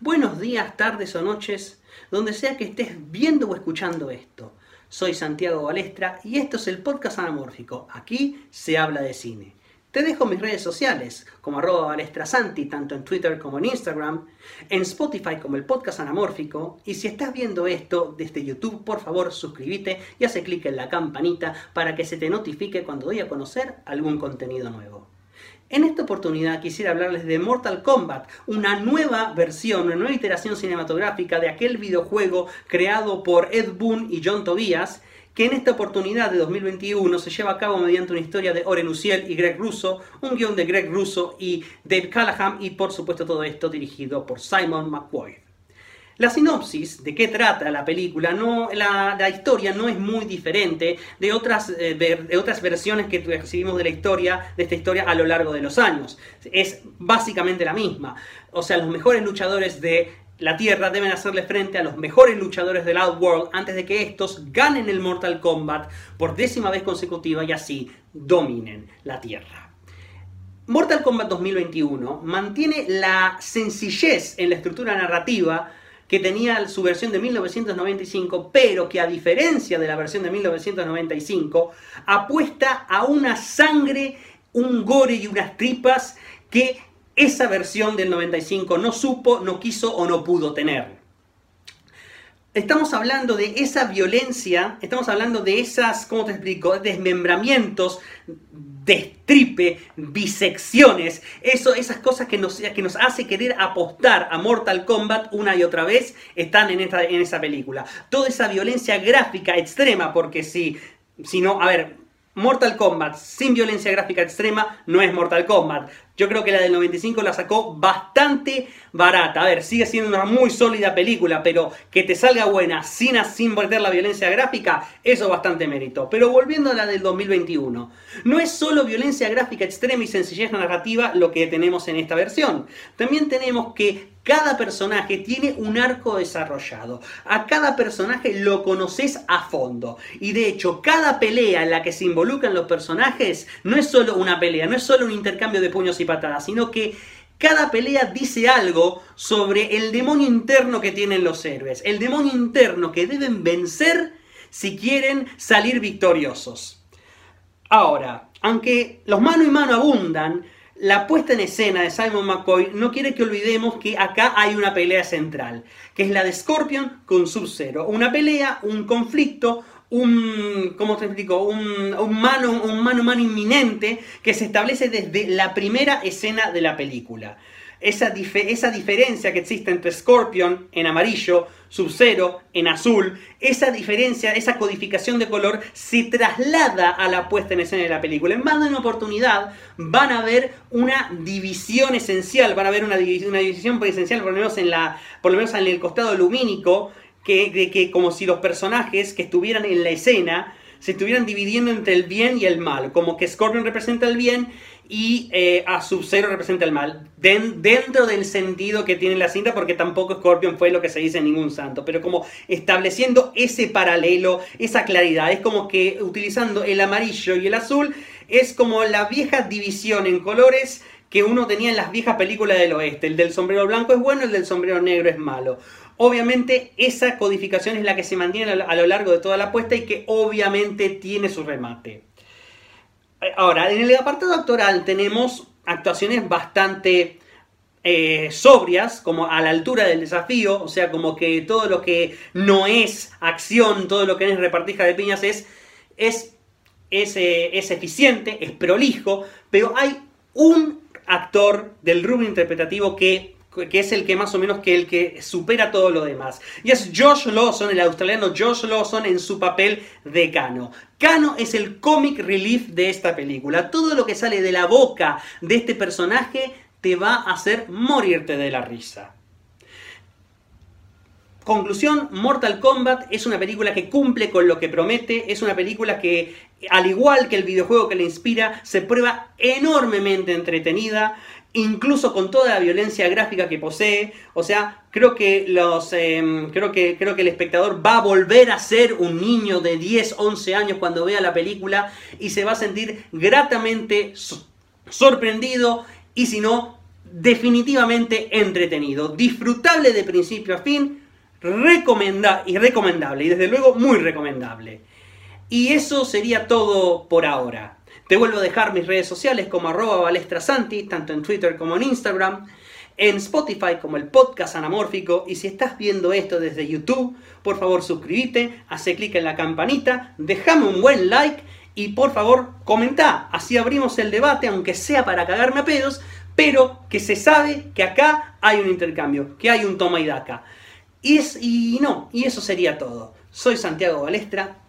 buenos días, tardes o noches, donde sea que estés viendo o escuchando esto. Soy Santiago Balestra y esto es el podcast anamórfico. Aquí se habla de cine. Te dejo mis redes sociales como arroba balestrasanti, tanto en Twitter como en Instagram, en Spotify como el podcast anamórfico, y si estás viendo esto desde YouTube, por favor suscríbete y hace clic en la campanita para que se te notifique cuando doy a conocer algún contenido nuevo. En esta oportunidad quisiera hablarles de Mortal Kombat, una nueva versión, una nueva iteración cinematográfica de aquel videojuego creado por Ed Boon y John Tobias, que en esta oportunidad de 2021 se lleva a cabo mediante una historia de Oren Uciel y Greg Russo, un guion de Greg Russo y Dave Callahan y por supuesto todo esto dirigido por Simon McQuaid. La sinopsis de qué trata la película, no, la, historia no es muy diferente de otras, eh, de otras versiones que recibimos de la historia, de esta historia a lo largo de los años. Es básicamente la misma. O sea, los mejores luchadores de la Tierra deben hacerle frente a los mejores luchadores del Outworld antes de que estos ganen el Mortal Kombat por décima vez consecutiva y así dominen la Tierra. Mortal Kombat 2021 mantiene la sencillez en la estructura narrativa que tenía su versión de 1995, pero que a diferencia de la versión de 1995, apuesta a una sangre, un gore y unas tripas que esa versión del 95 no supo, no quiso o no pudo tener. Estamos hablando de esa violencia, estamos hablando de esas, ¿cómo te explico?, desmembramientos, destripe, bisecciones, eso, esas cosas que nos, que nos hace querer apostar a Mortal Kombat una y otra vez, están en, esta, en esa película. Toda esa violencia gráfica extrema, porque si, si no, a ver, Mortal Kombat sin violencia gráfica extrema no es Mortal Kombat. Yo creo que la del 95 la sacó bastante barata. A ver, sigue siendo una muy sólida película, pero que te salga buena sin, sin perder la violencia gráfica, eso es bastante mérito. Pero volviendo a la del 2021, no es solo violencia gráfica extrema y sencillez narrativa lo que tenemos en esta versión. También tenemos que cada personaje tiene un arco desarrollado. A cada personaje lo conoces a fondo. Y de hecho, cada pelea en la que se involucran los personajes no es solo una pelea, no es solo un intercambio de puños y sino que cada pelea dice algo sobre el demonio interno que tienen los héroes. El demonio interno que deben vencer si quieren salir victoriosos. Ahora, aunque los mano y mano abundan, la puesta en escena de Simon McCoy no quiere que olvidemos que acá hay una pelea central, que es la de Scorpion con Sub-Zero. Una pelea, un conflicto, un, ¿cómo te explico? Un, mano, un mano mano inminente que se establece desde la primera escena de la película esa, esa diferencia que existe entre Scorpion en amarillo, Sub-Zero en azul, esa diferencia, esa codificación de color se traslada a la puesta en escena de la película. En más de una oportunidad van a ver una división esencial, van a ver una, división, una división esencial, por lo menos en, la, por lo menos en el costado lumínico, que, que como si los personajes que estuvieran en la escena se estuvieran dividiendo entre el bien y el mal, como que Scorpion representa el bien y eh, a Sub-Zero representa el mal, dentro del sentido que tiene la cinta, porque tampoco Scorpion fue lo que se dice en ningún santo, pero como estableciendo ese paralelo, esa claridad, es como que utilizando el amarillo y el azul, es como la vieja división en colores que uno tenía en las viejas películas del oeste, el del sombrero blanco es bueno, el del sombrero negro es malo. Obviamente esa codificación es la que se mantiene a lo largo de toda la apuesta y que obviamente tiene su remate. Ahora, en el apartado actoral tenemos actuaciones bastante eh, sobrias, como a la altura del desafío, o sea, como que todo lo que no es acción, todo lo que es repartija de piñas es, es, es, eh, es eficiente, es prolijo, pero hay un actor del rubro interpretativo que que es el que más o menos que el que supera todo lo demás. Y es Josh Lawson, el australiano Josh Lawson en su papel de Kano. Kano es el comic relief de esta película. Todo lo que sale de la boca de este personaje te va a hacer morirte de la risa. Conclusión, Mortal Kombat es una película que cumple con lo que promete, es una película que, al igual que el videojuego que le inspira, se prueba enormemente entretenida, incluso con toda la violencia gráfica que posee. O sea, creo que, los, em, creo que, creo que el espectador va a volver a ser un niño de 10, 11 años cuando vea la película y se va a sentir gratamente sorprendido y si no, definitivamente entretenido, disfrutable de principio a fin, recomenda y recomendable, y desde luego muy recomendable. Y eso sería todo por ahora. Te vuelvo a dejar mis redes sociales como arroba balestrasanti, tanto en Twitter como en Instagram, en Spotify como el podcast anamórfico, y si estás viendo esto desde YouTube, por favor suscríbete, hace clic en la campanita, déjame un buen like y por favor comenta, así abrimos el debate, aunque sea para cagarme a pedos, pero que se sabe que acá hay un intercambio, que hay un toma y daca. Y, y no, y eso sería todo. Soy Santiago Balestra,